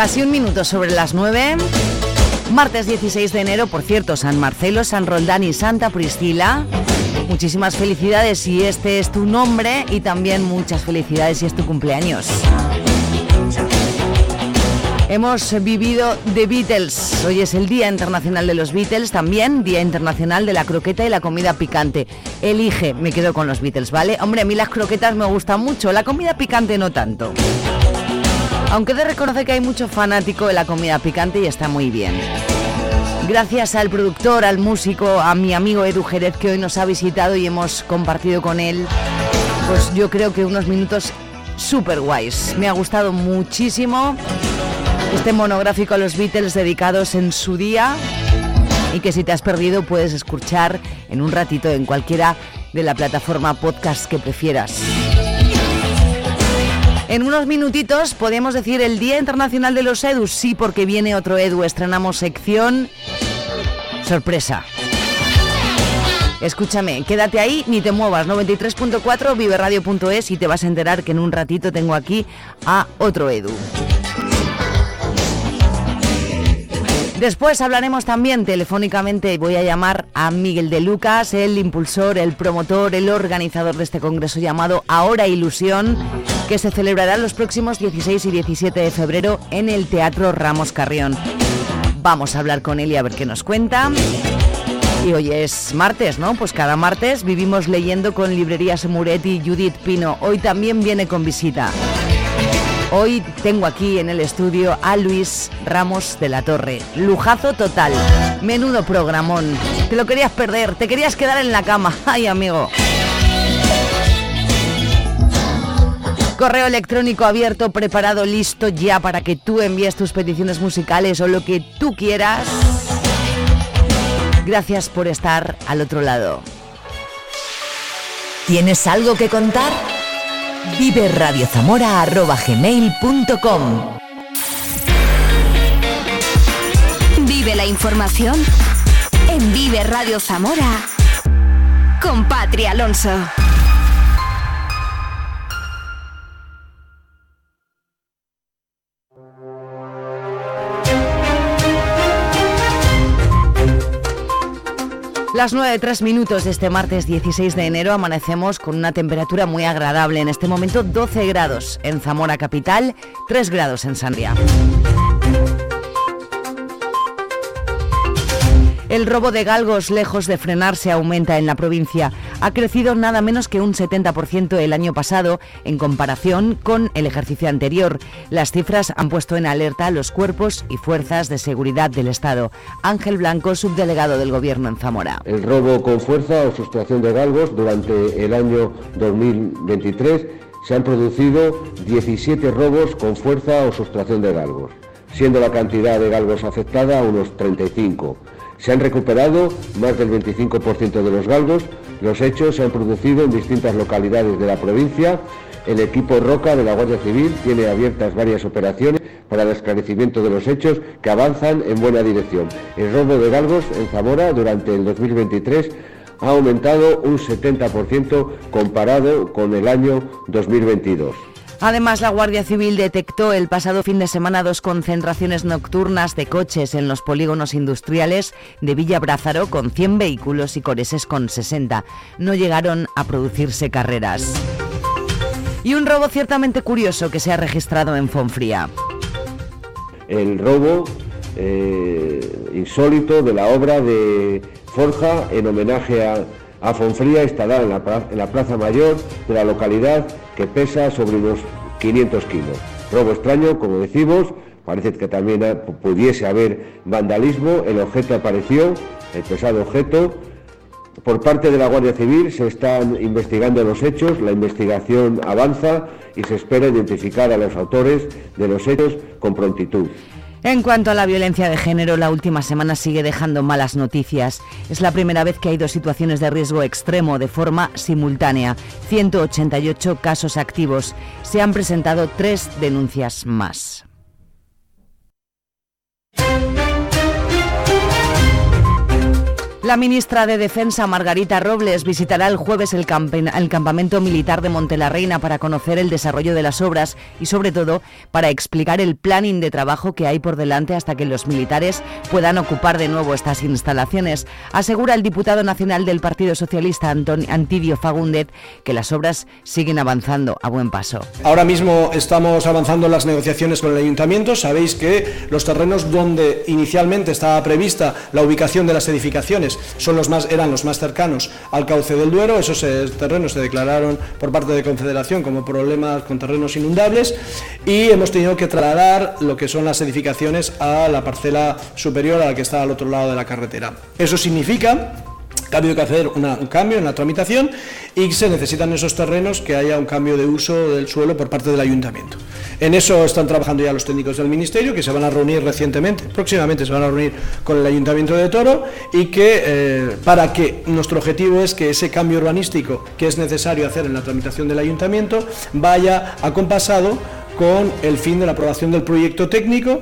Casi un minuto sobre las 9. Martes 16 de enero, por cierto, San Marcelo, San Roldán y Santa Priscila. Muchísimas felicidades si este es tu nombre y también muchas felicidades si es tu cumpleaños. Hemos vivido The Beatles. Hoy es el Día Internacional de los Beatles, también Día Internacional de la Croqueta y la Comida Picante. Elige, me quedo con los Beatles, ¿vale? Hombre, a mí las croquetas me gustan mucho, la comida picante no tanto. Aunque de reconocer que hay mucho fanático de la comida picante y está muy bien. Gracias al productor, al músico, a mi amigo Edu Jerez que hoy nos ha visitado y hemos compartido con él, pues yo creo que unos minutos súper guays. Me ha gustado muchísimo este monográfico a los Beatles dedicados en su día y que si te has perdido puedes escuchar en un ratito en cualquiera de la plataforma podcast que prefieras. En unos minutitos podemos decir el Día Internacional de los Edus, sí, porque viene otro Edu, estrenamos sección sorpresa. Escúchame, quédate ahí, ni te muevas, 93.4 viveradio.es y te vas a enterar que en un ratito tengo aquí a otro Edu. Después hablaremos también telefónicamente, voy a llamar a Miguel de Lucas, el impulsor, el promotor, el organizador de este congreso llamado Ahora Ilusión, que se celebrará los próximos 16 y 17 de febrero en el Teatro Ramos Carrión. Vamos a hablar con él y a ver qué nos cuenta. Y hoy es martes, ¿no? Pues cada martes vivimos leyendo con Librerías Muretti y Judith Pino. Hoy también viene con visita. Hoy tengo aquí en el estudio a Luis Ramos de la Torre. Lujazo total. Menudo programón. Te lo querías perder, te querías quedar en la cama. Ay, amigo. Correo electrónico abierto, preparado, listo ya para que tú envíes tus peticiones musicales o lo que tú quieras. Gracias por estar al otro lado. ¿Tienes algo que contar? Vive Radio gmail.com Vive la información en Vive Radio Zamora con Patri Alonso. Las 9 3 minutos de este martes 16 de enero amanecemos con una temperatura muy agradable. En este momento 12 grados en Zamora capital, 3 grados en Sandia. El robo de galgos, lejos de frenarse, aumenta en la provincia. Ha crecido nada menos que un 70% el año pasado en comparación con el ejercicio anterior. Las cifras han puesto en alerta a los cuerpos y fuerzas de seguridad del Estado. Ángel Blanco, subdelegado del Gobierno en Zamora. El robo con fuerza o sustracción de galgos durante el año 2023 se han producido 17 robos con fuerza o sustracción de galgos, siendo la cantidad de galgos afectada unos 35. Se han recuperado más del 25% de los galgos. Los hechos se han producido en distintas localidades de la provincia. El equipo Roca de la Guardia Civil tiene abiertas varias operaciones para el esclarecimiento de los hechos que avanzan en buena dirección. El robo de galgos en Zamora durante el 2023 ha aumentado un 70% comparado con el año 2022. Además, la Guardia Civil detectó el pasado fin de semana dos concentraciones nocturnas de coches en los polígonos industriales de Villa Brázaro con 100 vehículos y coreses con 60. No llegaron a producirse carreras. Y un robo ciertamente curioso que se ha registrado en Fonfría. El robo eh, insólito de la obra de Forja en homenaje a, Fonfría instalada en la, en la Plaza Mayor de la localidad que pesa sobre unos 500 kilos. Robo extraño, como decimos, parece que también pudiese haber vandalismo, el objeto apareció, el pesado objeto, por parte de la Guardia Civil se están investigando los hechos, la investigación avanza y se espera identificar a los autores de los hechos con prontitud. En cuanto a la violencia de género, la última semana sigue dejando malas noticias. Es la primera vez que hay dos situaciones de riesgo extremo de forma simultánea. 188 casos activos. Se han presentado tres denuncias más. La ministra de Defensa, Margarita Robles, visitará el jueves el, campamento militar de Montelarreina para conocer el desarrollo de las obras y, sobre todo, para explicar el planning de trabajo que hay por delante hasta que los militares puedan ocupar de nuevo estas instalaciones. Asegura el diputado nacional del Partido Socialista, Antonio Antidio Fagundet, que las obras siguen avanzando a buen paso. Ahora mismo estamos avanzando en las negociaciones con el ayuntamiento. Sabéis que los terrenos donde inicialmente estaba prevista la ubicación de las edificaciones son los más, eran los más cercanos al cauce del Duero. Esos eh, terrenos se declararon por parte de Confederación como problemas con terrenos inundables y hemos tenido que trasladar lo que son las edificaciones a la parcela superior a la que está al otro lado de la carretera. Eso significa ha habido que hacer un cambio en la tramitación y se necesitan esos terrenos que haya un cambio de uso del suelo por parte del ayuntamiento. En eso están trabajando ya los técnicos del Ministerio, que se van a reunir recientemente, próximamente se van a reunir con el Ayuntamiento de Toro y que eh, para que nuestro objetivo es que ese cambio urbanístico que es necesario hacer en la tramitación del Ayuntamiento vaya acompasado con el fin de la aprobación del proyecto técnico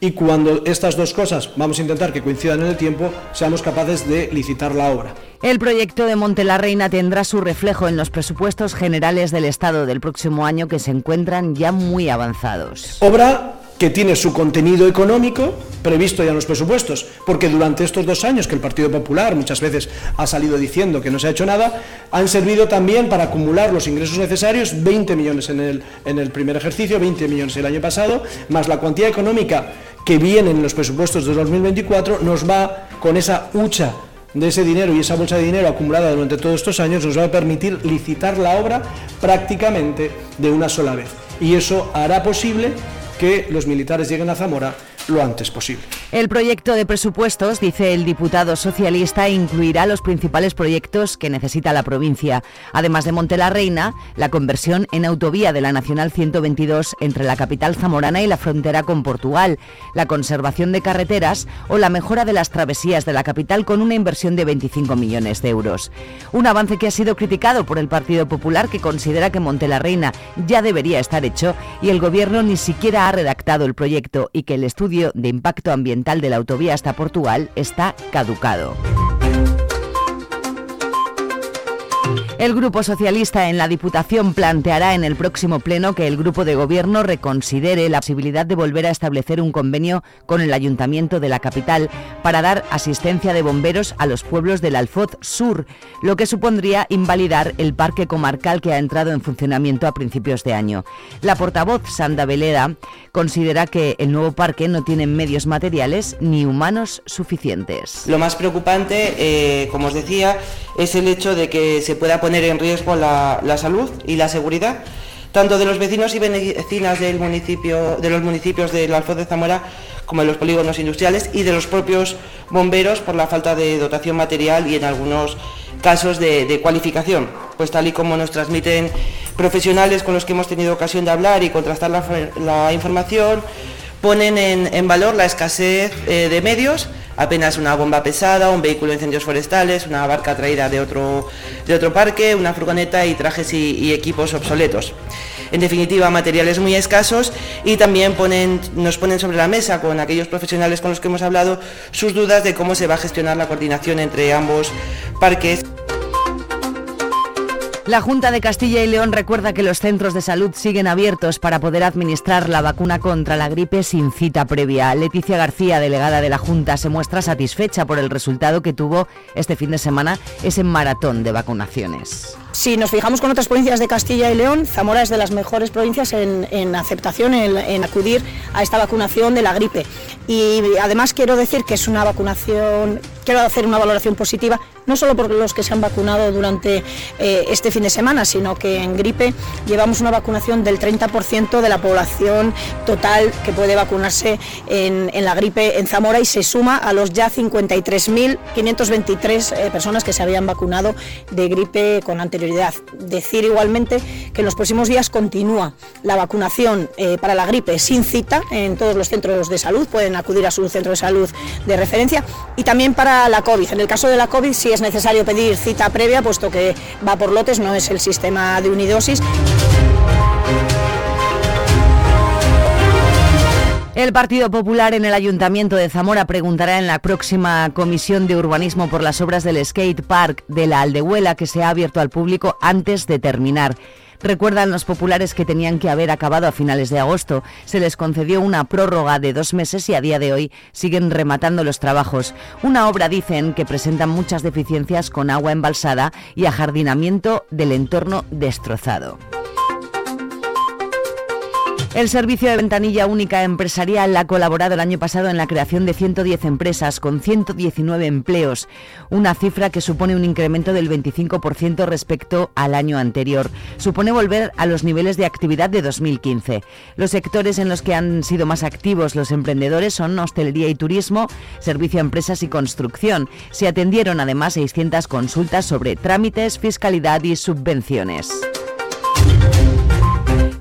y cuando estas dos cosas vamos a intentar que coincidan en el tiempo, seamos capaces de licitar la obra. El proyecto de Monte la Reina tendrá su reflejo en los presupuestos generales del Estado del próximo año que se encuentran ya muy avanzados. Obra que tiene su contenido económico previsto ya en los presupuestos, porque durante estos dos años que el Partido Popular muchas veces ha salido diciendo que no se ha hecho nada, han servido también para acumular los ingresos necesarios, 20 millones en el, en el primer ejercicio, 20 millones el año pasado, más la cuantía económica que viene en los presupuestos de 2024, nos va con esa hucha de ese dinero y esa bolsa de dinero acumulada durante todos estos años nos va a permitir licitar la obra prácticamente de una sola vez. Y eso hará posible que los militares lleguen a Zamora lo antes posible. El proyecto de presupuestos, dice el diputado socialista, incluirá los principales proyectos que necesita la provincia, además de Monte la conversión en autovía de la Nacional 122 entre la capital zamorana y la frontera con Portugal, la conservación de carreteras o la mejora de las travesías de la capital con una inversión de 25 millones de euros. Un avance que ha sido criticado por el Partido Popular que considera que Monte la Reina ya debería estar hecho y el gobierno ni siquiera ha redactado el proyecto y que el estudio de impacto ambiental de la autovía hasta Portugal está caducado. El Grupo Socialista en la Diputación planteará en el próximo pleno que el Grupo de Gobierno reconsidere la posibilidad de volver a establecer un convenio con el Ayuntamiento de la capital para dar asistencia de bomberos a los pueblos del Alfoz Sur, lo que supondría invalidar el parque comarcal que ha entrado en funcionamiento a principios de año. La portavoz Sanda Veleda considera que el nuevo parque no tiene medios materiales ni humanos suficientes. Lo más preocupante, eh, como os decía, es el hecho de que se pueda poner en riesgo la, salud y la seguridad tanto de los vecinos y vecinas del municipio, de los municipios del Alfoz de Zamora como de los polígonos industriales y de los propios bomberos por la falta de dotación material y en algunos casos de, cualificación. Pues tal y como nos transmiten profesionales con los que hemos tenido ocasión de hablar y contrastar la, información, ponen en, valor la escasez eh, de medios apenas una bomba pesada, un vehículo de incendios forestales, una barca traída de otro, de otro parque, una furgoneta y trajes y, equipos obsoletos. En definitiva, materiales muy escasos y también nos ponen sobre la mesa con aquellos profesionales con los que hemos hablado sus dudas de cómo se va a gestionar la coordinación entre ambos parques. La Junta de Castilla y León recuerda que los centros de salud siguen abiertos para poder administrar la vacuna contra la gripe sin cita previa. Leticia García, delegada de la Junta, se muestra satisfecha por el resultado que tuvo este fin de semana ese maratón de vacunaciones. Si nos fijamos con otras provincias de Castilla y León, Zamora es de las mejores provincias en, aceptación, en, acudir a esta vacunación de la gripe. Y además quiero decir que es una vacunación, quiero hacer una valoración positiva no solo por los que se han vacunado durante eh, este fin de semana, sino que en gripe llevamos una vacunación del 30% de la población total que puede vacunarse en, la gripe en Zamora y se suma a los ya 53.523 eh, personas que se habían vacunado de gripe con anterioridad. Decir igualmente que en los próximos días continúa la vacunación eh, para la gripe sin cita en todos los centros de salud, pueden acudir a su centro de salud de referencia y también para la COVID. En el caso de la COVID sí es necesario pedir cita previa, puesto que va por lotes, no es el sistema de unidosis. El Partido Popular en el Ayuntamiento de Zamora preguntará en la próxima Comisión de Urbanismo por las obras del skate park de la Aldehuela que se ha abierto al público antes de terminar. Recuerdan los populares que tenían que haber acabado a finales de agosto. Se les concedió una prórroga de dos meses y a día de hoy siguen rematando los trabajos. Una obra, dicen, que presenta muchas deficiencias con agua embalsada y ajardinamiento del entorno destrozado. El servicio de ventanilla única empresarial ha colaborado el año pasado en la creación de 110 empresas con 119 empleos, una cifra que supone un incremento del 25% respecto al año anterior. Supone volver a los niveles de actividad de 2015. Los sectores en los que han sido más activos los emprendedores son hostelería y turismo, servicio a empresas y construcción. Se atendieron además 600 consultas sobre trámites, fiscalidad y subvenciones.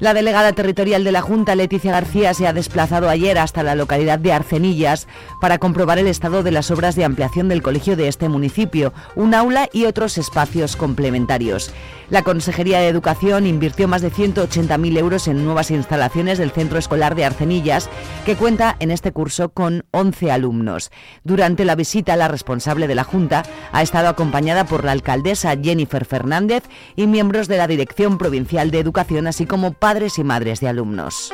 La delegada territorial de la Junta, Leticia García, se ha desplazado ayer hasta la localidad de Arcenillas para comprobar el estado de las obras de ampliación del colegio de este municipio, un aula y otros espacios complementarios. La Consejería de Educación invirtió más de 180.000 euros en nuevas instalaciones del centro escolar de Arcenillas, que cuenta en este curso con 11 alumnos. Durante la visita, la responsable de la Junta ha estado acompañada por la alcaldesa Jennifer Fernández y miembros de la Dirección Provincial de Educación, así como padres y madres de alumnos.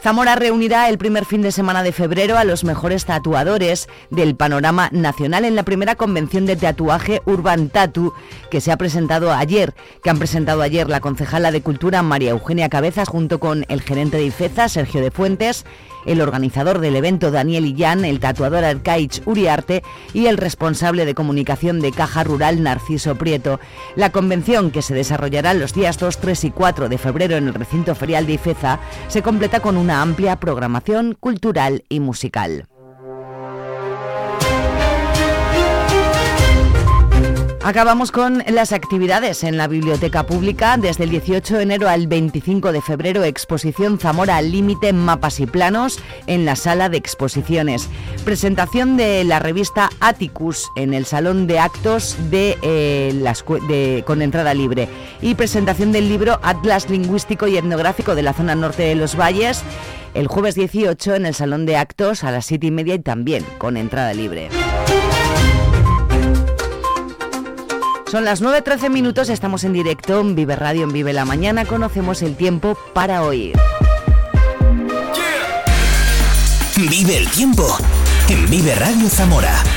Zamora reunirá el primer fin de semana de febrero a los mejores tatuadores del panorama nacional en la primera convención de tatuaje Urban Tattoo que se ha presentado ayer, que han presentado ayer la concejala de Cultura María Eugenia Cabezas junto con el gerente de IFEZA Sergio de Fuentes el organizador del evento Daniel Illán, el tatuador Arcaich Uriarte y el responsable de comunicación de Caja Rural Narciso Prieto. La convención, que se desarrollará los días 2, 3 y 4 de febrero en el recinto ferial de Ifeza, se completa con una amplia programación cultural y musical. Acabamos con las actividades en la Biblioteca Pública. Desde el 18 de enero al 25 de febrero, exposición Zamora al Límite, Mapas y Planos en la sala de exposiciones. Presentación de la revista Atticus en el Salón de Actos de, eh, con entrada libre. Y presentación del libro Atlas Lingüístico y Etnográfico de la zona norte de los Valles el jueves 18 en el Salón de Actos a las 7 y media y también con entrada libre. Son las 9.13 minutos, estamos en directo en Vive Radio, en Vive la Mañana. Conocemos el tiempo para oír. Vive el tiempo en Vive Radio Zamora.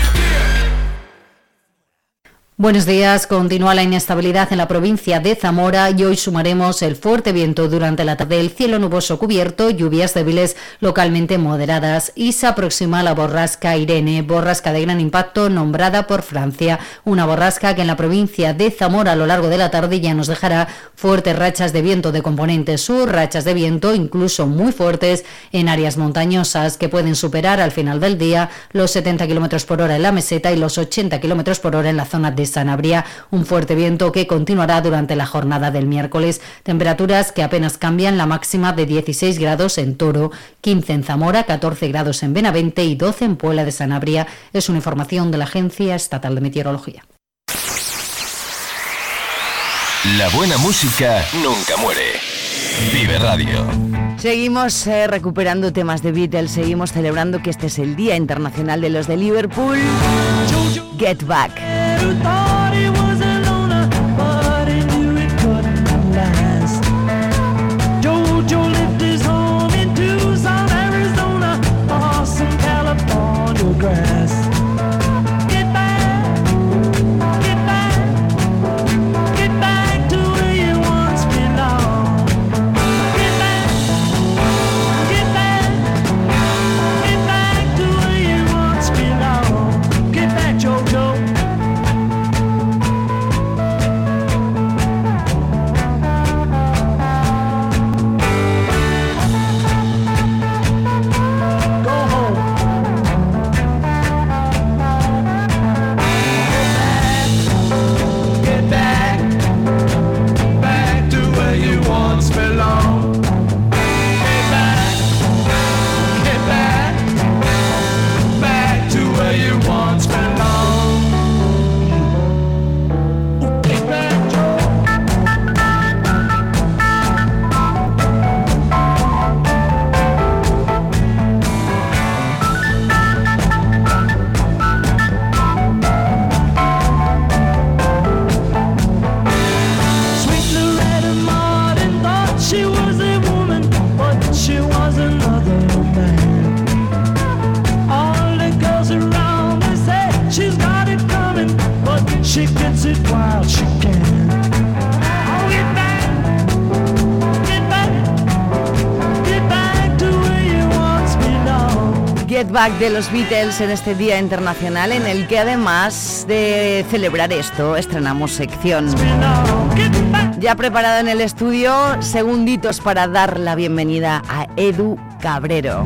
Buenos días. Continúa la inestabilidad en la provincia de Zamora y hoy sumaremos el fuerte viento durante la tarde, el cielo nuboso cubierto, lluvias débiles localmente moderadas y se aproxima la borrasca Irene, borrasca de gran impacto nombrada por Francia. Una borrasca que en la provincia de Zamora a lo largo de la tarde ya nos dejará fuertes rachas de viento de componente sur, rachas de viento incluso muy fuertes en áreas montañosas que pueden superar al final del día los 70 km por hora en la meseta y los 80 km por hora en la zona de Sanabria, un fuerte viento que continuará durante la jornada del miércoles. Temperaturas que apenas cambian, la máxima de 16 grados en Toro, 15 en Zamora, 14 grados en Benavente y 12 en Puebla de Sanabria. Es una información de la Agencia Estatal de Meteorología. La buena música nunca muere. Vive Radio. Seguimos eh, recuperando temas de Beatles, seguimos celebrando que este es el Día Internacional de los de Liverpool. Get Back. quero dar. De los Beatles en este Día Internacional en el que además de celebrar esto estrenamos sección. Ya preparado en el estudio, segunditos para dar la bienvenida a Edu Cabrero.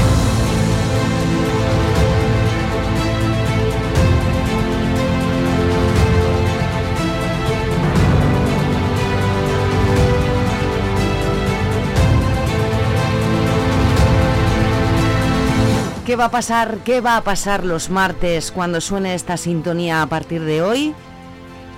¿Qué va a pasar? ¿Qué va a pasar los martes cuando suene esta sintonía a partir de hoy?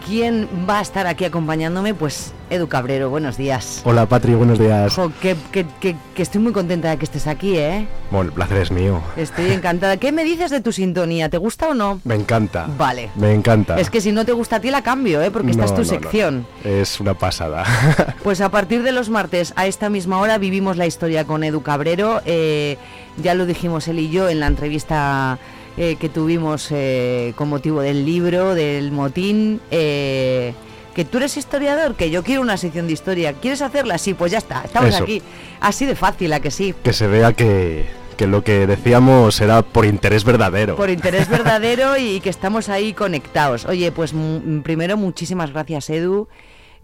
¿Quién va a estar aquí acompañándome? Pues Edu Cabrero, buenos días. Hola Patri, buenos días. Jo, que, que- que- que estoy muy contenta de que estés aquí, ¿eh? Bueno, el placer es mío. Estoy encantada. ¿Qué me dices de tu sintonía? ¿Te gusta o no? Me encanta. Vale. Me encanta. Es que si no te gusta a ti la cambio, ¿eh? Porque esta es tu no, no, no. sección. Es una pasada. Pues a partir de los martes a esta misma hora vivimos la historia con Edu Cabrero. Eh, ya lo dijimos él y yo en la entrevista eh, que tuvimos eh, con motivo del libro, del motín. eh, que tú eres historiador, que yo quiero una sección de historia. ¿Quieres hacerla? Sí, pues ya está. Estamos Eso. aquí. Así de fácil, a que sí. que se vea que, que lo que decíamos era por interés verdadero. Por interés verdadero y que estamos ahí conectados. Oye, pues primero muchísimas gracias Edu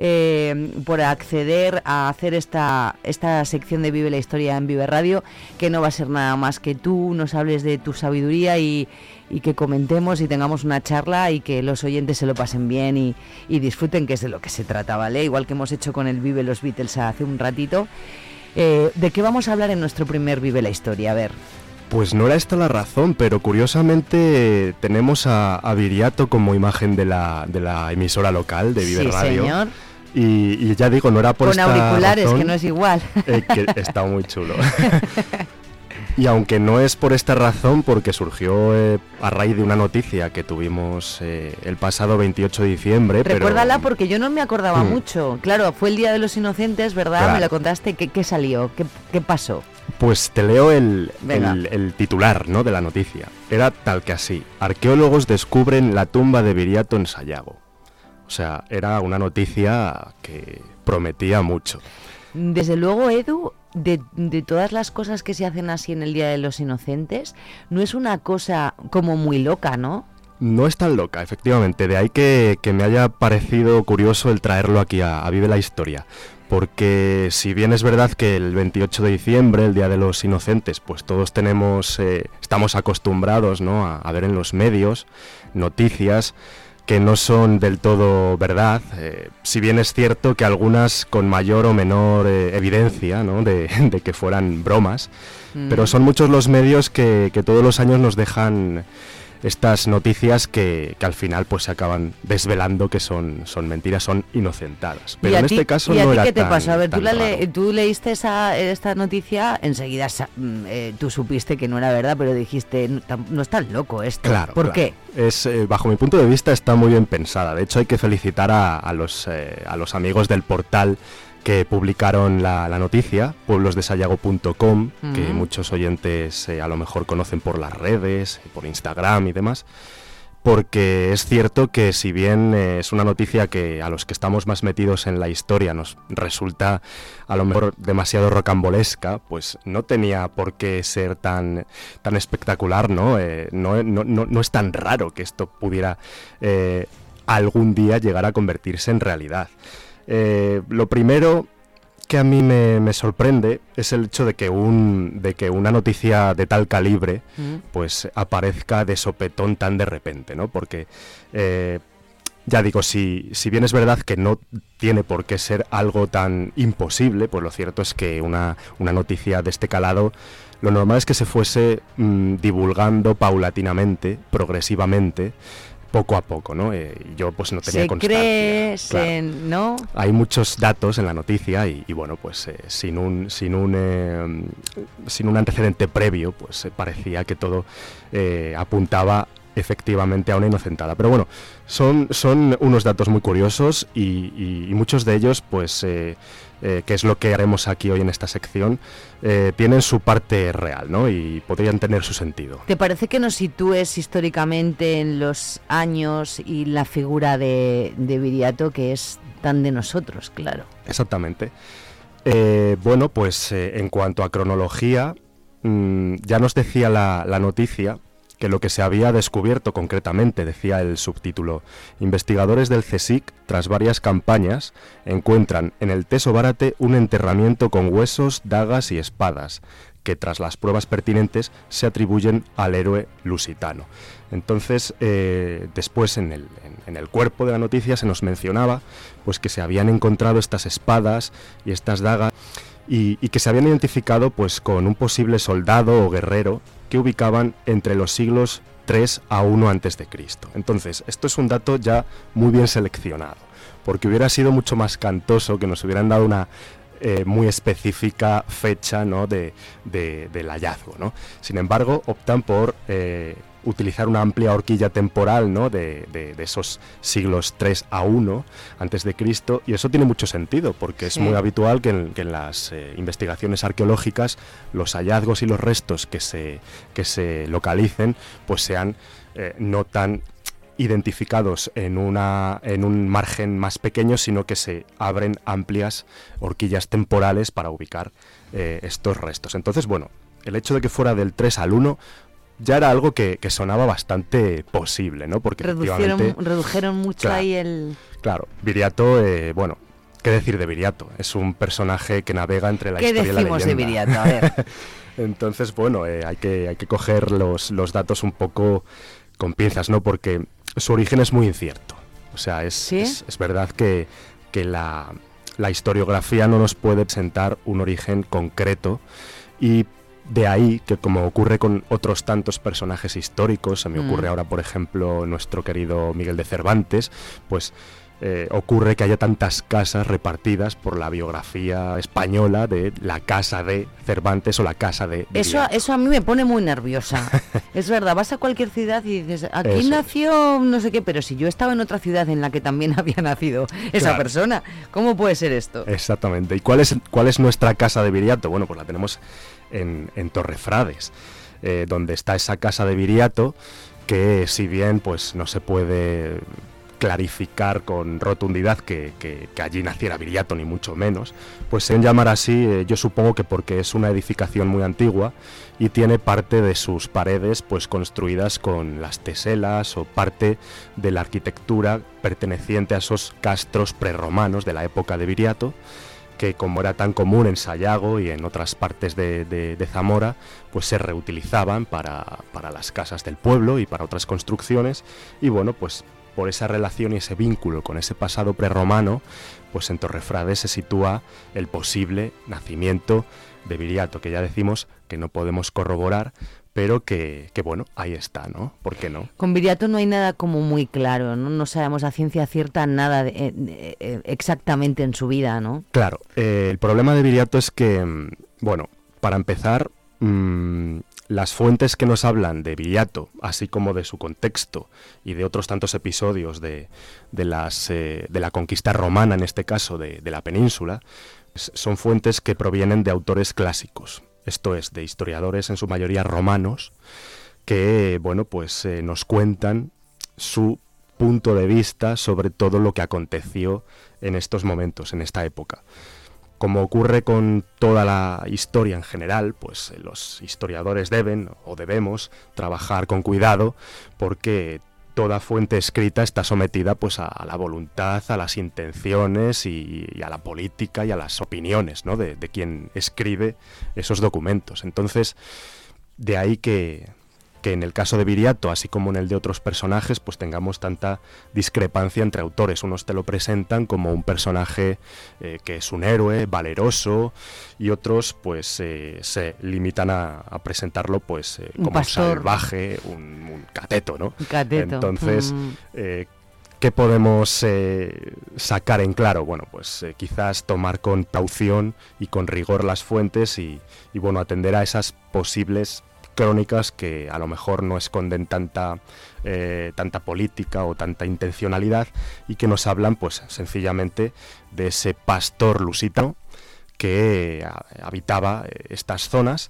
eh, por acceder a hacer esta, esta sección de Vive la Historia en Vive Radio, que no va a ser nada más que tú nos hables de tu sabiduría y, y que comentemos y tengamos una charla y que los oyentes se lo pasen bien y, y disfruten, que es de lo que se trata, ¿vale? Igual que hemos hecho con el Vive los Beatles hace un ratito. Eh, ¿De qué vamos a hablar en nuestro primer Vive la Historia? A ver. Pues no era esta la razón, pero curiosamente tenemos a, a Viriato como imagen de la, de la emisora local de Vive Sí, Radio. señor. Y, y ya digo, no era por Con esta auriculares, razón, que no es igual. eh, que está muy chulo. y aunque no es por esta razón, porque surgió eh, a raíz de una noticia que tuvimos eh, el pasado 28 de diciembre, pero Recuérdala porque yo no me acordaba Hmm. mucho. Claro, fue el Día de los Inocentes, ¿verdad? Claro. Me lo contaste. ¿Qué, qué salió? ¿Qué, qué pasó? Pues te leo el- el titular ¿no? de la noticia. Era tal que así. Arqueólogos descubren la tumba de Viriato en Sayago. O sea, era una noticia que prometía mucho. Desde luego, Edu, de, de todas las cosas que se hacen así en el Día de los Inocentes, no es una cosa como muy loca, ¿no? No es tan loca, efectivamente. De ahí que, que me haya parecido curioso el traerlo aquí a, a Vive la Historia. Porque si bien es verdad que el 28 de diciembre, el Día de los Inocentes, pues todos tenemos, eh, estamos acostumbrados ¿no? a, a ver en los medios noticias que no son del todo verdad, eh, si bien es cierto que algunas con mayor o menor eh, evidencia ¿no? de, de que fueran bromas, pero Mm. son muchos los medios que, que todos los años nos dejan estas noticias que, que al final pues se acaban desvelando que son, son mentiras, son inocentadas. Pero ¿Y a en ti- este caso ¿y a no era qué te tan- pasó? A ver, tú, tan la le- raro. tú leíste esa, esta noticia, enseguida mm, eh, tú supiste que no era verdad, pero dijiste, no, no es tan loco esto. Claro. ¿Por claro. qué? Es, eh, bajo mi punto de vista está muy bien pensada. De hecho hay que felicitar a, a los, eh, a los amigos del portal que publicaron la, la noticia, pueblosdesayago.com, que muchos oyentes eh, a lo mejor conocen por las redes, por Instagram y demás. Porque es cierto que si bien eh, es una noticia que a los que estamos más metidos en la historia nos resulta a lo mejor demasiado rocambolesca, pues no tenía por qué ser tan, tan espectacular, ¿no? Eh, no, no, no- no es tan raro que esto pudiera eh, algún día llegara a convertirse en realidad. Eh, lo primero que a mí me, me sorprende es el hecho de que, un, de que una noticia de tal calibre Mm. pues aparezca de sopetón tan de repente, ¿no? Porque eh, ya digo, si, si bien es verdad que no tiene por qué ser algo tan imposible, pues lo cierto es que una, una noticia de este calado, lo normal es que se fuese mm, divulgando paulatinamente, progresivamente, poco a poco, ¿no? Eh, yo pues no tenía Se constancia. cree, claro. se- ¿no? Hay muchos datos en la noticia y, y bueno, pues eh, sin un sin un eh, sin un antecedente previo, pues eh, parecía que todo eh, apuntaba efectivamente a una inocentada. Pero bueno, son, son unos datos muy curiosos y, y- y muchos de ellos, pues, eh, que es lo que haremos aquí hoy en esta sección, eh, tienen su parte real, ¿no? Y podrían tener su sentido. ¿Te parece que nos sitúes históricamente en los años y la figura de, de Viriato que es tan de nosotros, claro? Exactamente. Eh, bueno, pues eh, en cuanto a cronología, mm, ya nos decía la, la noticia que lo que se había descubierto concretamente, decía el subtítulo, investigadores del CSIC, tras varias campañas, encuentran en el Teso Bárate un enterramiento con huesos, dagas y espadas, que tras las pruebas pertinentes se atribuyen al héroe lusitano. Entonces, eh, después en el, en- el cuerpo de la noticia se nos mencionaba pues que se habían encontrado estas espadas y estas dagas y, y que se habían identificado pues con un posible soldado o guerrero que ubicaban entre los siglos 3 a 1 antes de Cristo. Entonces, esto es un dato ya muy bien seleccionado, porque hubiera sido mucho más cantoso que nos hubieran dado una eh, muy específica fecha ¿no? de, de- del hallazgo. ¿no? Sin embargo, optan por eh, utilizar una amplia horquilla temporal ¿no? de, de- de esos siglos 3 a 1 antes de Cristo y eso tiene mucho sentido porque es muy habitual que en, que en las eh, investigaciones arqueológicas los hallazgos y los restos que se, que se localicen pues sean eh, no tan identificados en, una, en un margen más pequeño, sino que se abren amplias horquillas temporales para ubicar eh, estos restos. Entonces, bueno, el hecho de que fuera del 3 al 1 ya era algo que, que sonaba bastante posible, ¿no? Porque Reducieron, redujeron mucho Claro. ahí el... claro, Viriato, eh, bueno, ¿qué decir de Viriato? Es un personaje que navega entre la ¿Qué historia y la decimos de leyenda. Viriato? A ver. Entonces, bueno, eh, hay, que, hay que coger los, los datos un poco con pinzas, ¿no? Porque su origen es muy incierto. O sea, es, es, es verdad que, que la, la historiografía no nos puede presentar un origen concreto y de ahí que como ocurre con otros tantos personajes históricos, se me Mm. ocurre ahora por ejemplo nuestro querido Miguel de Cervantes, pues eh, ocurre que haya tantas casas repartidas por la biografía española de la casa de Cervantes o la casa de... Eso, eso a mí me pone muy nerviosa. es verdad, vas a cualquier ciudad y dices, aquí Eso nació no sé qué, pero si yo estaba en otra ciudad en la que también había nacido esa Claro. persona, ¿cómo puede ser esto? Exactamente. ¿Y cuál es, cuál es nuestra casa de Viriato? Bueno, pues la tenemos en, Torrefrades, eh, donde está esa casa de Viriato, que si bien pues no se puede clarificar con rotundidad que, que- que allí naciera Viriato, ni mucho menos, pues se llamar así, eh, yo supongo que porque es una edificación muy antigua y tiene parte de sus paredes pues construidas con las teselas o parte de la arquitectura perteneciente a esos castros prerromanos de la época de Viriato, que como era tan común en Sayago y en otras partes de, de- Zamora, pues se reutilizaban para, para las casas del pueblo y para otras construcciones. Y bueno, pues por esa relación y ese vínculo con ese pasado prerromano, pues en Torrefrades se sitúa el posible nacimiento de Viriato, que ya decimos que no podemos corroborar, pero que, que bueno, ahí está, ¿no? ¿Por qué no? Con Viriato no hay nada como muy claro, ¿no? No sabemos a ciencia cierta nada de- eh, eh, exactamente en su vida, ¿no? Claro, eh, el problema de Viriato es que, mm, bueno, para empezar, mm, las fuentes que nos hablan de Viriato, así como de su contexto y de otros tantos episodios de, de las, eh, de la conquista romana, en este caso, de, de la península, son fuentes que provienen de autores clásicos, esto es, de historiadores en su mayoría romanos, que, bueno, pues eh, nos cuentan su punto de vista sobre todo lo que aconteció en estos momentos, en esta época. Como ocurre con toda la historia en general, pues eh, los historiadores deben o debemos trabajar con cuidado porque toda fuente escrita está sometida pues a, la voluntad, a las intenciones y, y a la política y a las opiniones ¿no? de, de quien escribe esos documentos. Entonces, de ahí que, que en el caso de Viriato, así como en el de otros personajes, pues tengamos tanta discrepancia entre autores. Unos te lo presentan como un personaje eh, que es un héroe, valeroso, y otros pues eh, se limitan a, a presentarlo pues eh, como un salvaje, un, un cateto, ¿no? Un cateto, Entonces, mm. ¿qué podemos sacar en claro? Bueno, pues quizás tomar con caución y con rigor las fuentes y, y, bueno, atender a esas posibles crónicas que a lo mejor no esconden tanta, eh, tanta política o tanta intencionalidad y que nos hablan pues sencillamente de ese pastor lusitano que eh, ha- habitaba eh, estas zonas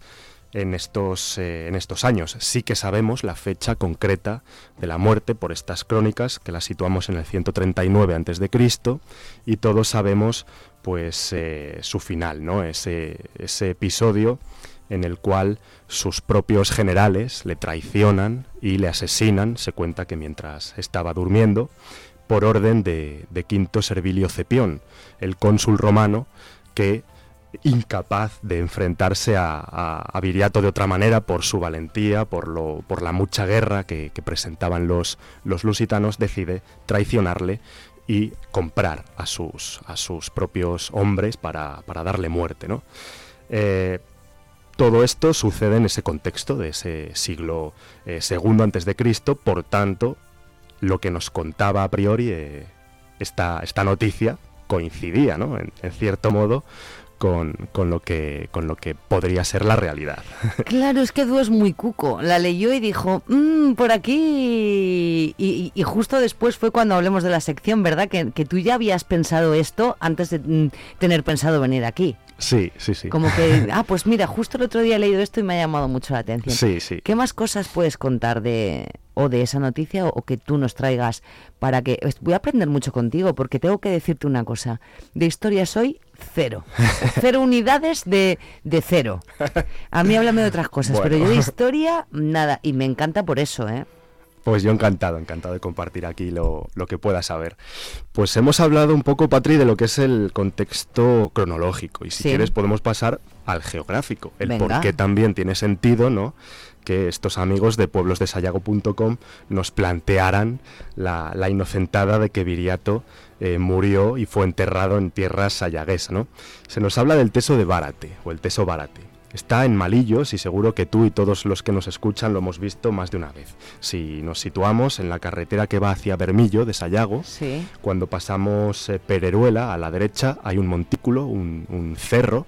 en estos, en estos años. Sí que sabemos la fecha concreta de la muerte por estas crónicas, que las situamos en el 139 a.C., y todos sabemos pues su final, ¿no? Ese, ese episodio en el cual sus propios generales le traicionan y le asesinan, se cuenta que mientras estaba durmiendo, por orden de, Quinto Servilio Cepión, el cónsul romano que incapaz de enfrentarse a, Viriato de otra manera por su valentía, por, lo, por la mucha guerra que, que presentaban los, los lusitanos, decide traicionarle y comprar a sus, a sus propios hombres para, para darle muerte. ¿no? Eh, todo esto sucede en ese contexto de ese siglo eh, segundo antes de Cristo, por tanto, lo que nos contaba a priori eh, esta, esta noticia coincidía, ¿no? En, cierto modo, con, con lo que, con lo que podría ser la realidad. Claro, es que Edu es muy cuco. La leyó y dijo, "Mm, por aquí. Y, justo después fue cuando hablemos de la sección, ¿verdad? Que, que tú ya habías pensado esto antes de mm, tener pensado venir aquí. Sí, sí, sí. Como que, ah, pues mira, justo el otro día he leído esto y me ha llamado mucho la atención. Sí, sí. ¿Qué más cosas puedes contar de o de esa noticia o, o que tú nos traigas para que voy a aprender mucho contigo porque tengo que decirte una cosa. De historia soy cero. Cero unidades de, de cero. A mí háblame de otras cosas, pero yo de historia nada y me encanta por eso, ¿eh? Pues yo encantado, encantado de compartir aquí lo, lo que pueda saber. Pues hemos hablado un poco, Patri, de lo que es el contexto cronológico. Y si Sí. quieres podemos pasar al geográfico. El Venga. por qué también tiene sentido, ¿no? Que estos amigos de pueblosdesayago.com nos plantearan la, la inocentada de que Viriato eh, murió y fue enterrado en tierra sayaguesa, ¿no? Se nos habla del teso de Bárate, o el teso Bárate. Está en Malillos y seguro que tú y todos los que nos escuchan lo hemos visto más de una vez. Si nos situamos en la carretera que va hacia Bermillo de Sayago, Sí. cuando pasamos eh, Pereruela a la derecha hay un montículo, un, un cerro,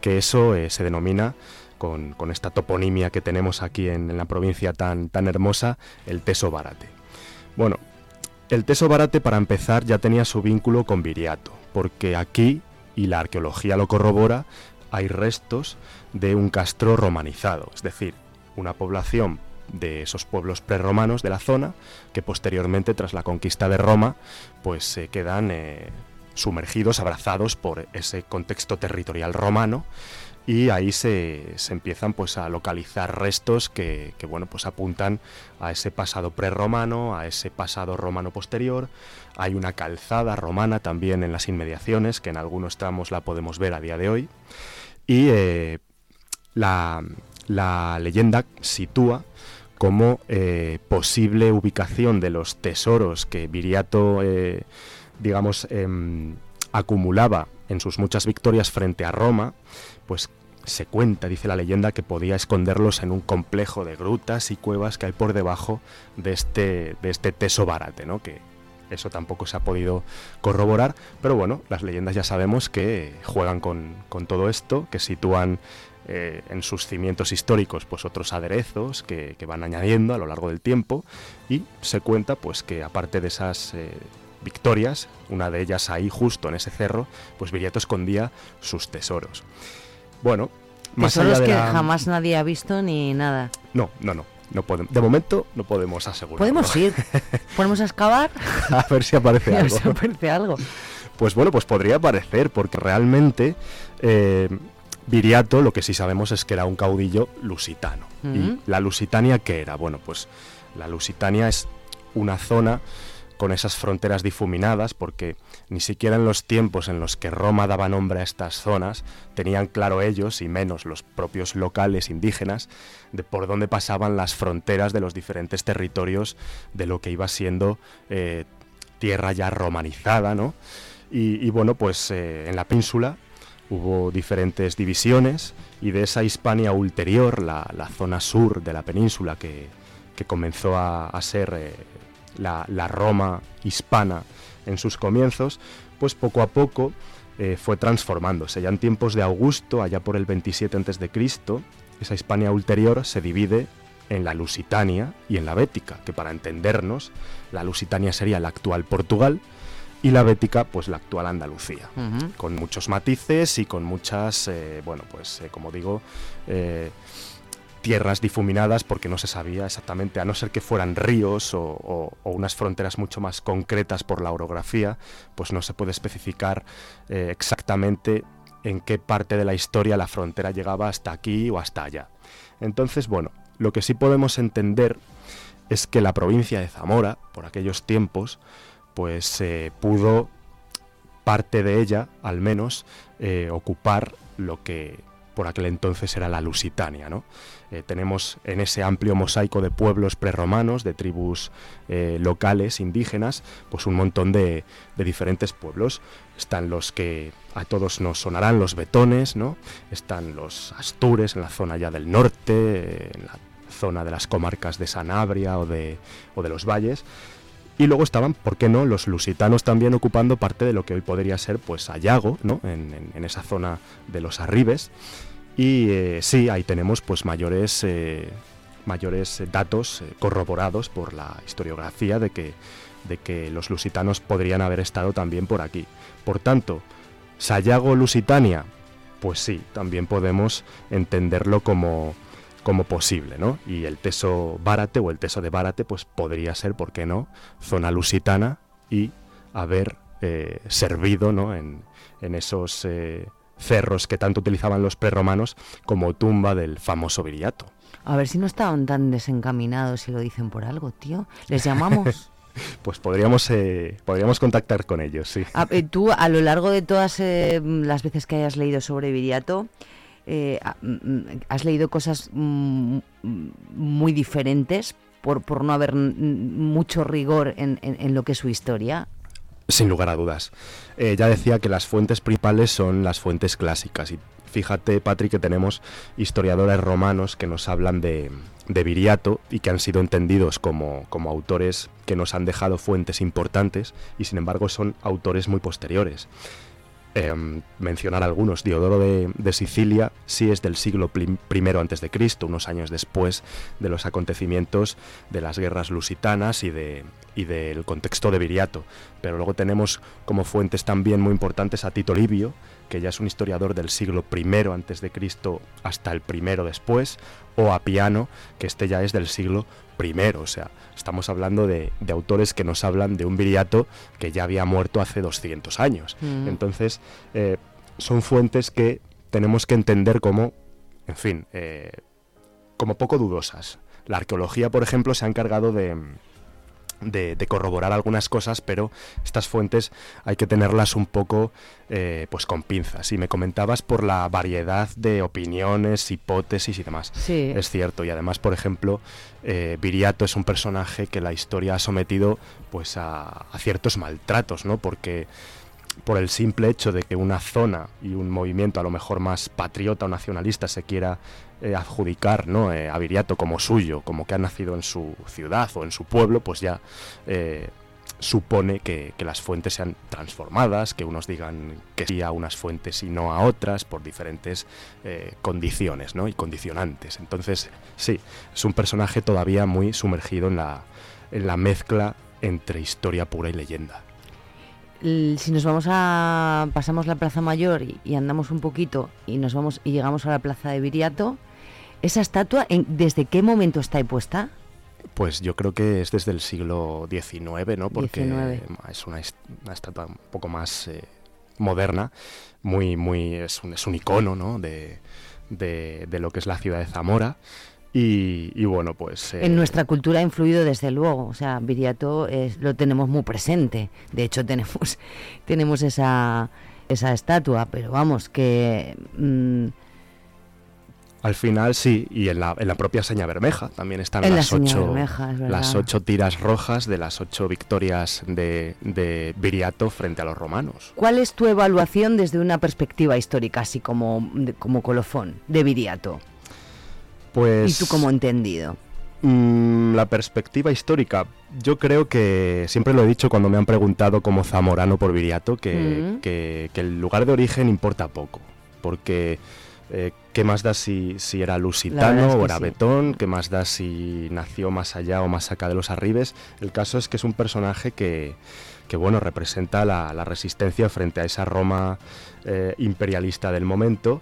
que eso eh, se denomina con, con esta toponimia que tenemos aquí en, en la provincia tan, tan hermosa, el Teso Bárate. Bueno, el Teso Bárate para empezar ya tenía su vínculo con Viriato, porque aquí, y la arqueología lo corrobora, hay restos de un castro romanizado, es decir, una población de esos pueblos prerromanos de la zona que posteriormente tras la conquista de Roma pues se quedan eh, sumergidos, abrazados por ese contexto territorial romano y ahí se, se empiezan pues a localizar restos que, que, bueno pues apuntan a ese pasado prerromano, a ese pasado romano posterior. Hay una calzada romana también en las inmediaciones que en algunos tramos la podemos ver a día de hoy y eh, la, la leyenda sitúa como eh, posible ubicación de los tesoros que Viriato, eh, digamos, em, acumulaba en sus muchas victorias frente a Roma, pues se cuenta, dice la leyenda, que podía esconderlos en un complejo de grutas y cuevas que hay por debajo de este, de este teso barate, ¿no? Que eso tampoco se ha podido corroborar, pero bueno, las leyendas ya sabemos que juegan con, con todo esto, que sitúan eh, en sus cimientos históricos pues otros aderezos que, que van añadiendo a lo largo del tiempo y se cuenta pues que aparte de esas eh, victorias, una de ellas ahí justo en ese cerro, pues Viriato escondía sus tesoros. Bueno, más Tesoros allá de que la- jamás nadie ha visto ni nada. No, no, no. No podemos, de momento no podemos asegurar. Podemos ir. Podemos excavar. a ver si aparece A ver algo. si aparece algo. Pues bueno, pues podría aparecer, porque realmente eh, Viriato lo que sí sabemos es que era un caudillo lusitano. ¿Y la Lusitania qué era? Bueno, pues la Lusitania es una zona con esas fronteras difuminadas, porque ni siquiera en los tiempos en los que Roma daba nombre a estas zonas tenían claro ellos, y menos los propios locales indígenas, de por dónde pasaban las fronteras de los diferentes territorios de lo que iba siendo eh, tierra ya romanizada, ¿no? Y, y bueno, pues eh, en la península hubo diferentes divisiones y de esa Hispania ulterior, la, zona sur de la península que, comenzó a, ser eh, la, la Roma hispana en sus comienzos, pues poco a poco eh, fue transformándose. Ya en tiempos de Augusto, allá por el 27 a.C., esa Hispania ulterior se divide en la Lusitania y en la Bética, que para entendernos, la Lusitania sería la actual Portugal y la Bética, pues la actual Andalucía, con muchos matices y con muchas, eh, bueno, pues eh, como digo, eh, tierras difuminadas porque no se sabía exactamente, a no ser que fueran ríos o, o- o unas fronteras mucho más concretas por la orografía, pues no se puede especificar exactamente en qué parte de la historia la frontera llegaba hasta aquí o hasta allá. Entonces, bueno, lo que sí podemos entender es que la provincia de Zamora, por aquellos tiempos, pues eh, pudo parte de ella, al menos, eh, ocupar lo que por aquel entonces era la Lusitania. ¿no? Eh, tenemos en ese amplio mosaico de pueblos prerromanos, de tribus locales, indígenas, pues un montón de, de diferentes pueblos. Están los que a todos nos sonarán los betones, ¿no? Están los astures en la zona ya del norte, en la zona de las comarcas de Sanabria o de, o de los valles. Y luego estaban, ¿por qué no?, los lusitanos también ocupando parte de lo que hoy podría ser, pues, Ayago, ¿no?, en, en- esa zona de los arribes. Y eh, sí, ahí tenemos, pues, mayores, eh, mayores datos eh, corroborados por la historiografía de que, de que los lusitanos podrían haber estado también por aquí. Por tanto, Sayago Lusitania, pues sí, también podemos entenderlo como, como posible, ¿no? Y el teso Bárate o el teso de Bárate, pues podría ser, ¿por qué no?, zona lusitana y haber eh, servido, ¿no?, en, en esos eh, cerros que tanto utilizaban los prerromanos como tumba del famoso Viriato. A ver si no estaban tan desencaminados y lo dicen por algo, tío. Les llamamos. Pues podríamos, eh, podríamos contactar con ellos, sí. A- eh, tú, a lo largo de todas eh, las veces que hayas leído sobre Viriato, eh, has leído cosas mm, muy diferentes por, no haber mucho rigor en, lo que es su historia. Sin lugar a dudas. Eh, ya decía que las fuentes principales son las fuentes clásicas. Y fíjate, Patrick, que tenemos historiadores romanos que nos hablan de, Viriato y que han sido entendidos como autores que nos han dejado fuentes importantes y sin embargo son autores muy posteriores. Em, mencionar algunos, Diodoro de, Sicilia sí es del siglo primero antes de Cristo, unos años después de los acontecimientos de las guerras lusitanas y, de, y del contexto de Viriato. Pero luego tenemos como fuentes también muy importantes a Tito Livio, que ya es un historiador del siglo primero antes de Cristo hasta el primero después, o a Piano, que este ya es del siglo primero. O sea, estamos hablando de, de autores que nos hablan de un Viriato que ya había muerto hace 200 años. Mm. Entonces, eh, son fuentes que tenemos que entender como, en fin, eh, como poco dudosas. La arqueología, por ejemplo, se ha encargado de, de, de corroborar algunas cosas, pero estas fuentes hay que tenerlas un poco eh, pues con pinzas. Y me comentabas por la variedad de opiniones, hipótesis y demás. Sí. Es cierto, y además, por ejemplo, eh, Viriato es un personaje que la historia ha sometido pues a, a ciertos maltratos, ¿no? Porque por el simple hecho de que una zona y un movimiento a lo mejor más patriota o nacionalista se quiera eh, adjudicar ¿no? eh, a Viriato como suyo, como que ha nacido en su ciudad o en su pueblo, pues ya eh, supone que, las fuentes sean transformadas, que unos digan que sí a unas fuentes y no a otras por diferentes eh, condiciones ¿no? y condicionantes. Entonces, sí, es un personaje todavía muy sumergido en la, en la mezcla entre historia pura y leyenda. Si nos vamos a. pasamos la Plaza Mayor y, y andamos un poquito y nos vamos y llegamos a la Plaza de Viriato, esa estatua, en- ¿desde qué momento está ahí puesta? Pues yo creo que es desde el siglo XIX, ¿no? Porque 19. es una, est- una estatua un poco más eh, moderna, muy, muy, es un, es un icono, ¿no? De, de, de lo que es la ciudad de Zamora. Y, y bueno, pues... eh, En nuestra cultura ha influido desde luego, o sea, Viriato es- lo tenemos muy presente. De hecho, tenemos, tenemos esa, esa estatua, pero vamos, que mm, Al final sí, y en la, en la propia seña bermeja también están En las, ocho, bermeja, es verdad. las ocho tiras rojas de las ocho victorias de, de Viriato frente a los romanos. ¿cuál es tu evaluación desde una perspectiva histórica, así como, como colofón, de Viriato? Pues ¿Y tú cómo entendido? mm, la perspectiva histórica, yo creo que siempre lo he dicho cuando me han preguntado como zamorano por Viriato, que, Mm. que- que el lugar de origen importa poco, porque eh, ¿qué más da si, si era lusitano es que o era sí. betón? ¿Qué más da si nació más allá o más acá de los arribes? El caso es que es un personaje que, que bueno, representa la, la resistencia frente a esa Roma eh, imperialista del momento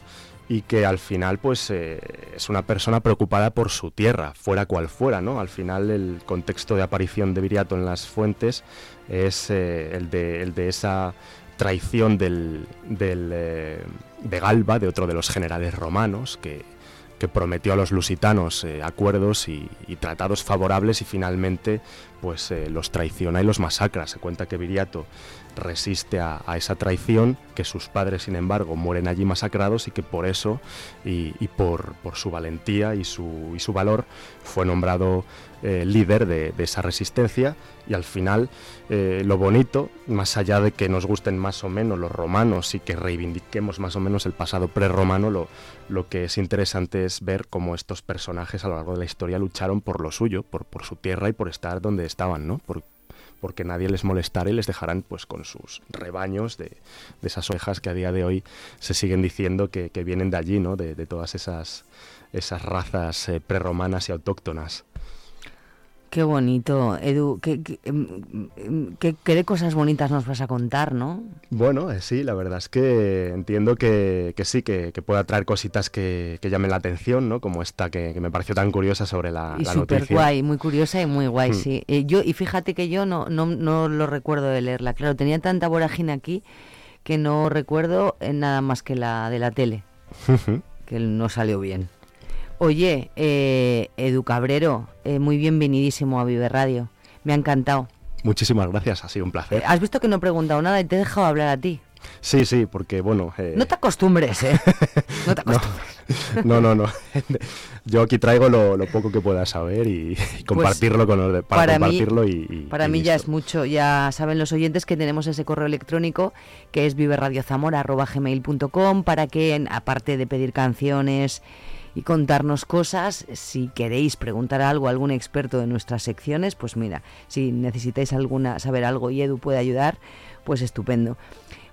y que al final pues eh, es una persona preocupada por su tierra, fuera cual fuera, ¿no? Al final el contexto de aparición de Viriato en las fuentes es eh, el, de, el de esa traición del, del, de Galba, de otro de los generales romanos, que, que prometió a los lusitanos eh, acuerdos y, tratados favorables y finalmente pues eh, los traiciona y los masacra. Se cuenta que Viriato resiste a, esa traición, que sus padres sin embargo mueren allí masacrados y que por eso y, por, su valentía y su valor fue nombrado eh, líder de, esa resistencia y al final eh, lo bonito, más allá de que nos gusten más o menos los romanos y que reivindiquemos más o menos el pasado prerromano, lo, lo que es interesante es ver cómo estos personajes a lo largo de la historia lucharon por lo suyo, por, por su tierra y por estar donde estaban, ¿no? Por- porque nadie les molestara y les dejaran pues con sus rebaños de, de esas ovejas que a día de hoy se siguen diciendo que, que vienen de allí, ¿no? De, de todas esas, esas razas eh, prerromanas y autóctonas. Qué bonito, Edu, qué, qué, qué- qué de cosas bonitas nos vas a contar, ¿no? Bueno, eh, sí, la verdad es que entiendo que, que sí, que, que pueda traer cositas que, que llamen la atención, ¿no? Como esta que, que me pareció tan curiosa sobre la, Y la súper noticia. guay, muy curiosa y muy guay, Hmm. sí. Eh, yo, y fíjate que yo no, no, no lo recuerdo de leerla, claro, tenía tanta vorágine aquí que no recuerdo eh, nada más que la de la tele, que no salió bien. Oye, eh, Edu Cabrero, eh, muy bienvenidísimo a Vive Radio, me ha encantado. Muchísimas gracias, ha sido un placer. Eh, Has visto que no he preguntado nada y te he dejado hablar a ti. Sí, sí, porque bueno... eh, No te acostumbres, ¿eh? No te acostumbres. No, no, no. Yo aquí traigo lo, lo poco que pueda saber y, y compartirlo con los de- para, Pues para mí- compartirlo y, y- Para y mí ya es mucho, ya saben los oyentes que tenemos ese correo electrónico que es viverradiozamora.gmail.com para que, aparte de pedir canciones y contarnos cosas, si queréis preguntar algo a algún experto de nuestras secciones, pues mira, si necesitáis alguna saber algo y Edu puede ayudar, pues estupendo.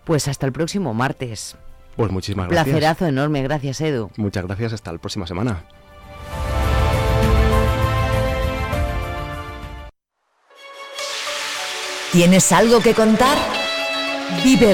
Pues hasta el próximo martes. Pues muchísimas gracias. Placerazo enorme, gracias Edu. Muchas gracias, hasta la próxima semana. ¿Tienes algo que contar? Vive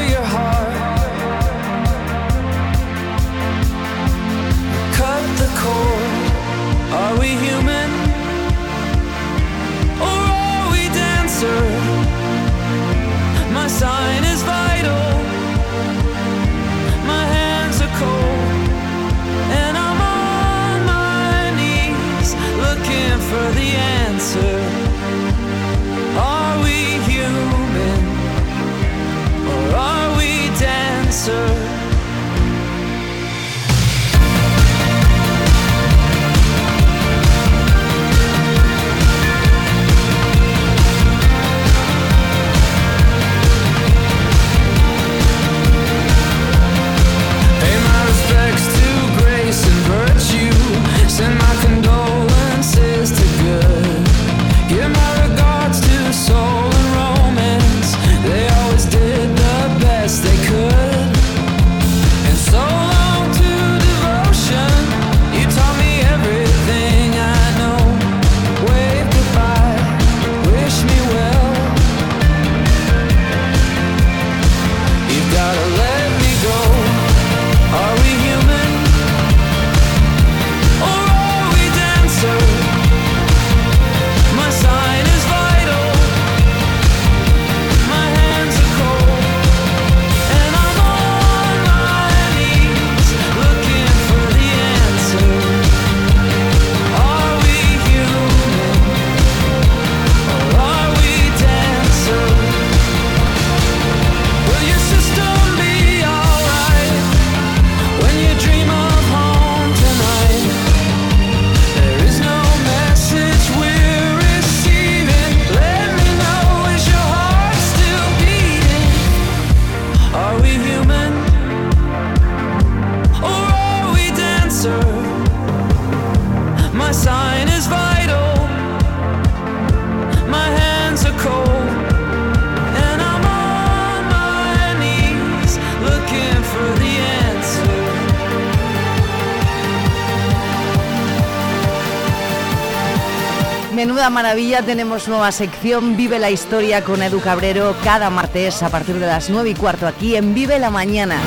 tenemos nueva sección Vive la Historia con Edu Cabrero cada martes a partir de las 9 y cuarto aquí en Vive la Mañana.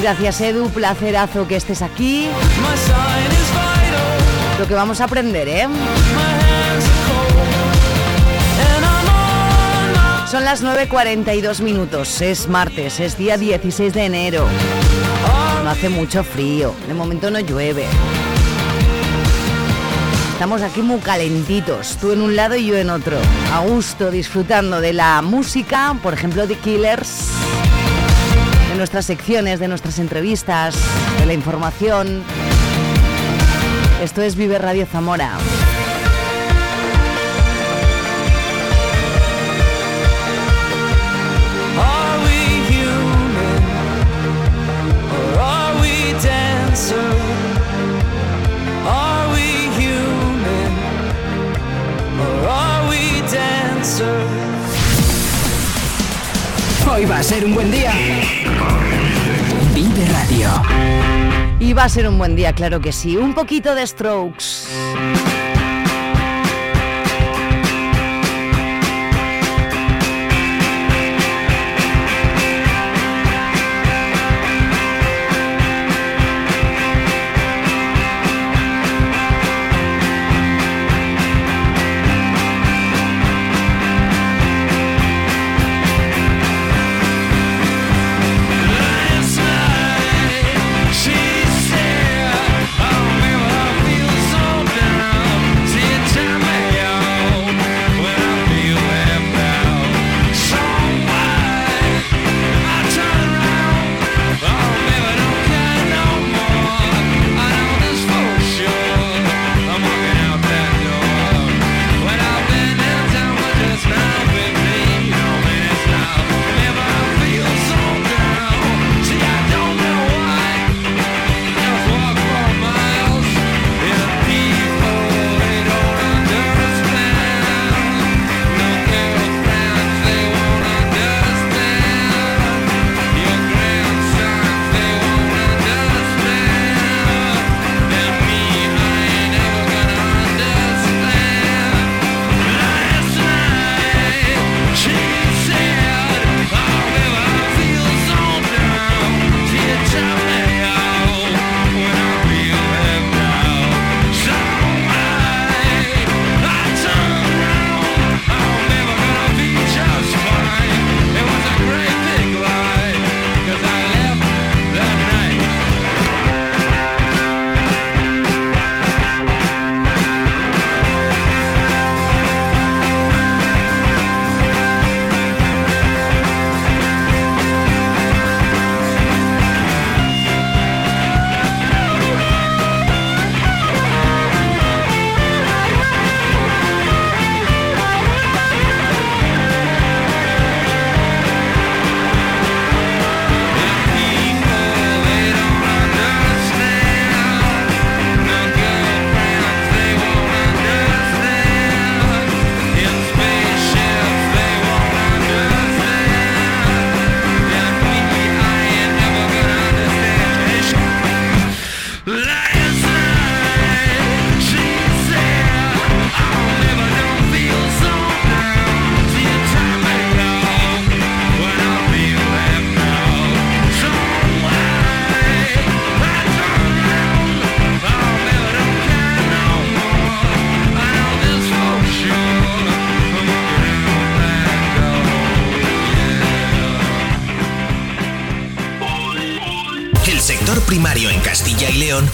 Gracias Edu, placerazo que estés aquí. Lo que vamos a aprender, ¿eh? Son las 9.42 minutos, es martes, es día 16 de enero. No hace mucho frío, de momento no llueve. Estamos aquí muy calentitos, tú en un lado y yo en otro, a gusto, disfrutando de la música, por ejemplo, de Killers, de nuestras secciones, de nuestras entrevistas, de la información. Esto es Vive Radio Zamora. Hoy va a ser un buen día. Vive Radio. Y va a ser un buen día, claro que sí. Un poquito de strokes.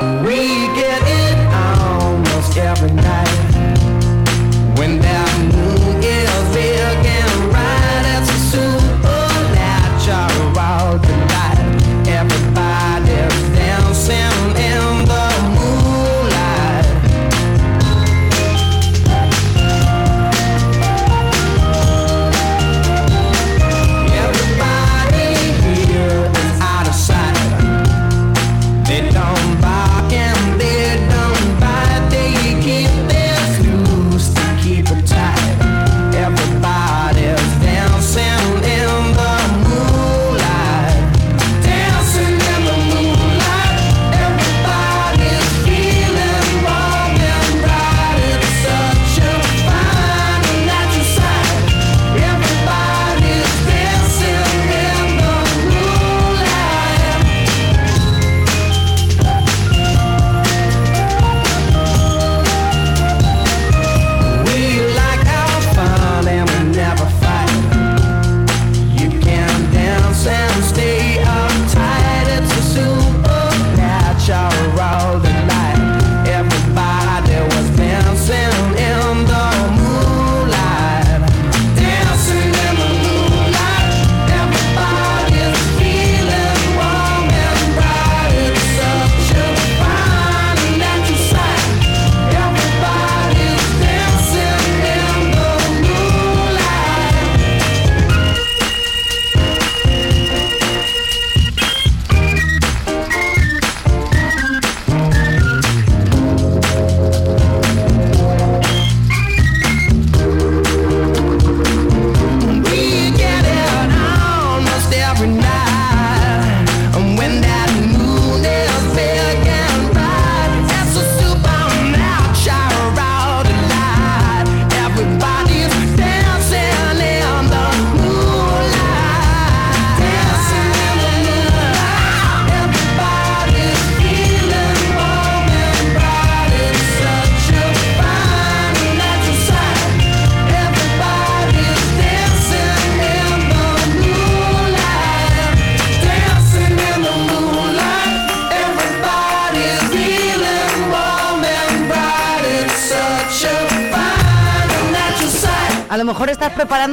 We get it almost every night. When that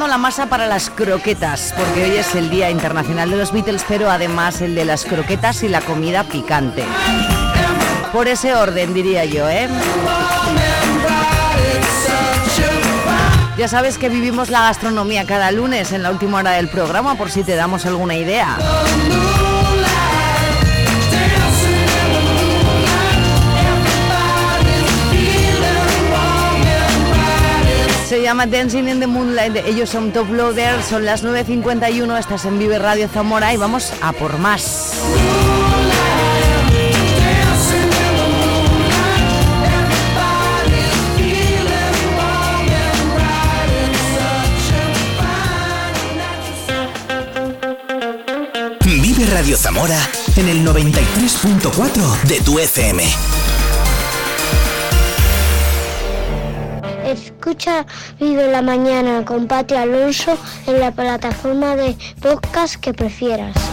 la masa para las croquetas, porque hoy es el Día Internacional de los Beatles, pero además el de las croquetas y la comida picante. Por ese orden, diría yo, ¿eh? Ya sabes que vivimos la gastronomía cada lunes en la última hora del programa, por si te damos alguna idea. Llama Dancing in the Moonlight, ellos son Top Loader, son las 9.51, estás en Vive Radio Zamora y vamos a por más. Vive Radio Zamora en el 93.4 de tu FM. Escucha Vive la Mañana con Pati Alonso en la plataforma de podcast que prefieras.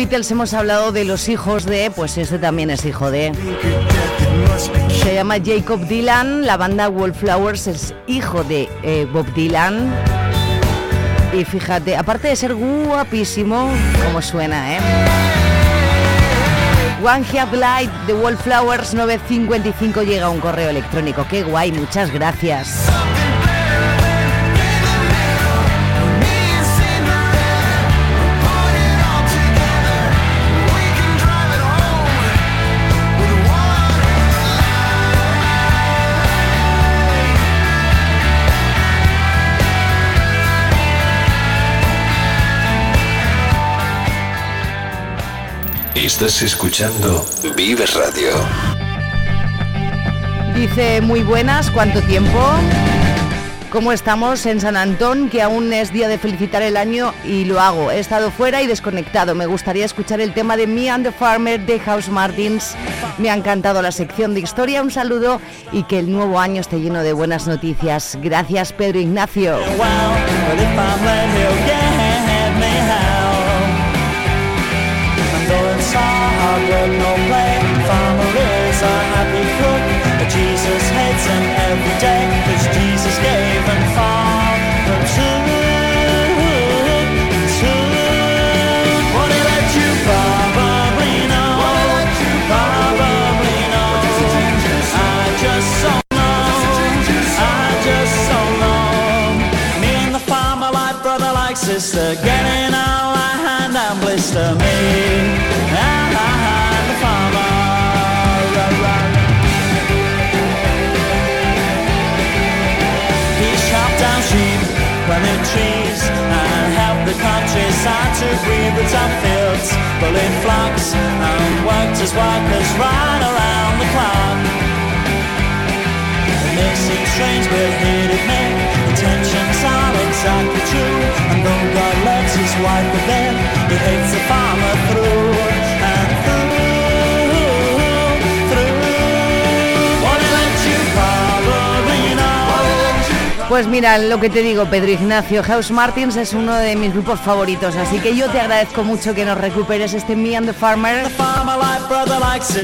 Beatles hemos hablado de los hijos de, pues este también es hijo de. Se llama Jacob Dylan, la banda Wallflowers es hijo de eh, Bob Dylan. Y fíjate, aparte de ser guapísimo, como suena, ¿eh? One Heap Light de Wallflowers 955 llega un correo electrónico. Qué guay, muchas gracias. Estás escuchando Vive Radio. Dice muy buenas, ¿cuánto tiempo? ¿Cómo estamos en San Antón? Que aún es día de felicitar el año y lo hago. He estado fuera y desconectado. Me gustaría escuchar el tema de Me and the Farmer de House Martins. Me ha encantado la sección de historia. Un saludo y que el nuevo año esté lleno de buenas noticias. Gracias, Pedro Ignacio. Every day Cause Jesus gave and. What he let you probably know. Probably know. I just so know. I just so know. Me and the farmer like brother like sister. Getting all I hand and blister. Me trees, and helped the countryside to breathe the tough fields, bullied flocks, and worked his workers right around the clock. It may seem strange, but Pues mira, lo que te digo, Pedro Ignacio, House Martins es uno de mis grupos favoritos, así que yo te agradezco mucho que nos recuperes este Me and the Farmer.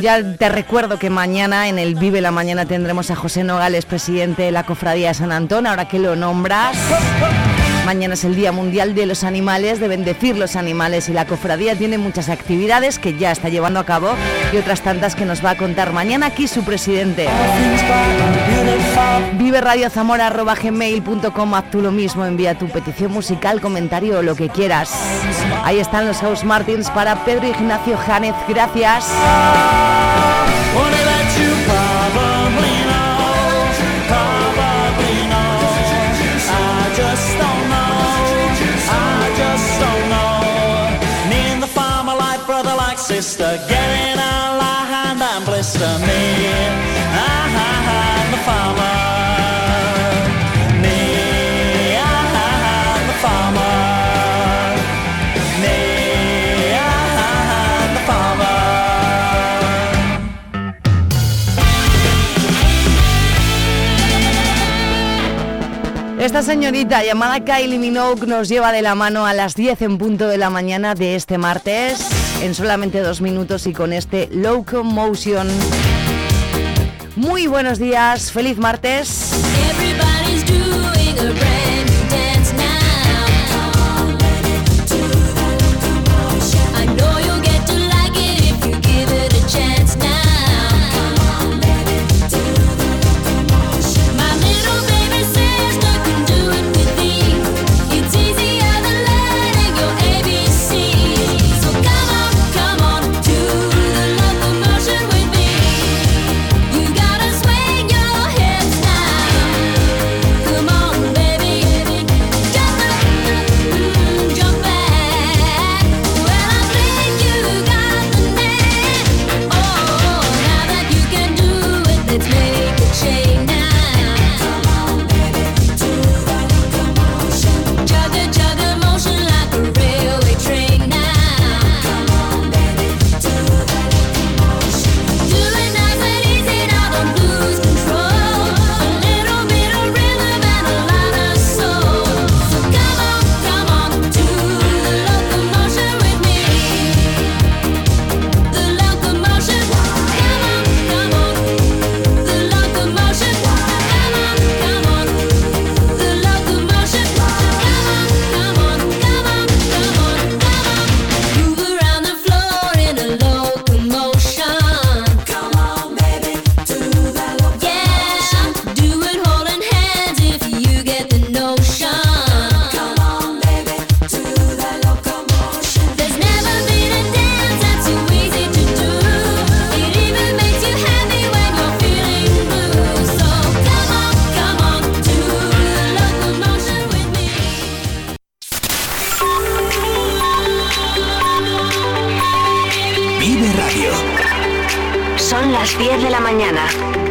Ya te recuerdo que mañana en el Vive la Mañana tendremos a José Nogales, presidente de la Cofradía de San Antón, ahora que lo nombras. Mañana es el Día Mundial de los Animales, de bendecir los animales y la cofradía tiene muchas actividades que ya está llevando a cabo y otras tantas que nos va a contar mañana aquí su presidente. Vive Radio Zamora gmail.com, haz tú lo mismo, envía tu petición musical, comentario o lo que quieras. Ahí están los House Martins para Pedro Ignacio Jánez, gracias. sister, get in our line and blister me. Esta señorita llamada Kylie Minogue nos lleva de la mano a las 10 en punto de la mañana de este martes, en solamente dos minutos y con este Locomotion. Muy buenos días, feliz martes.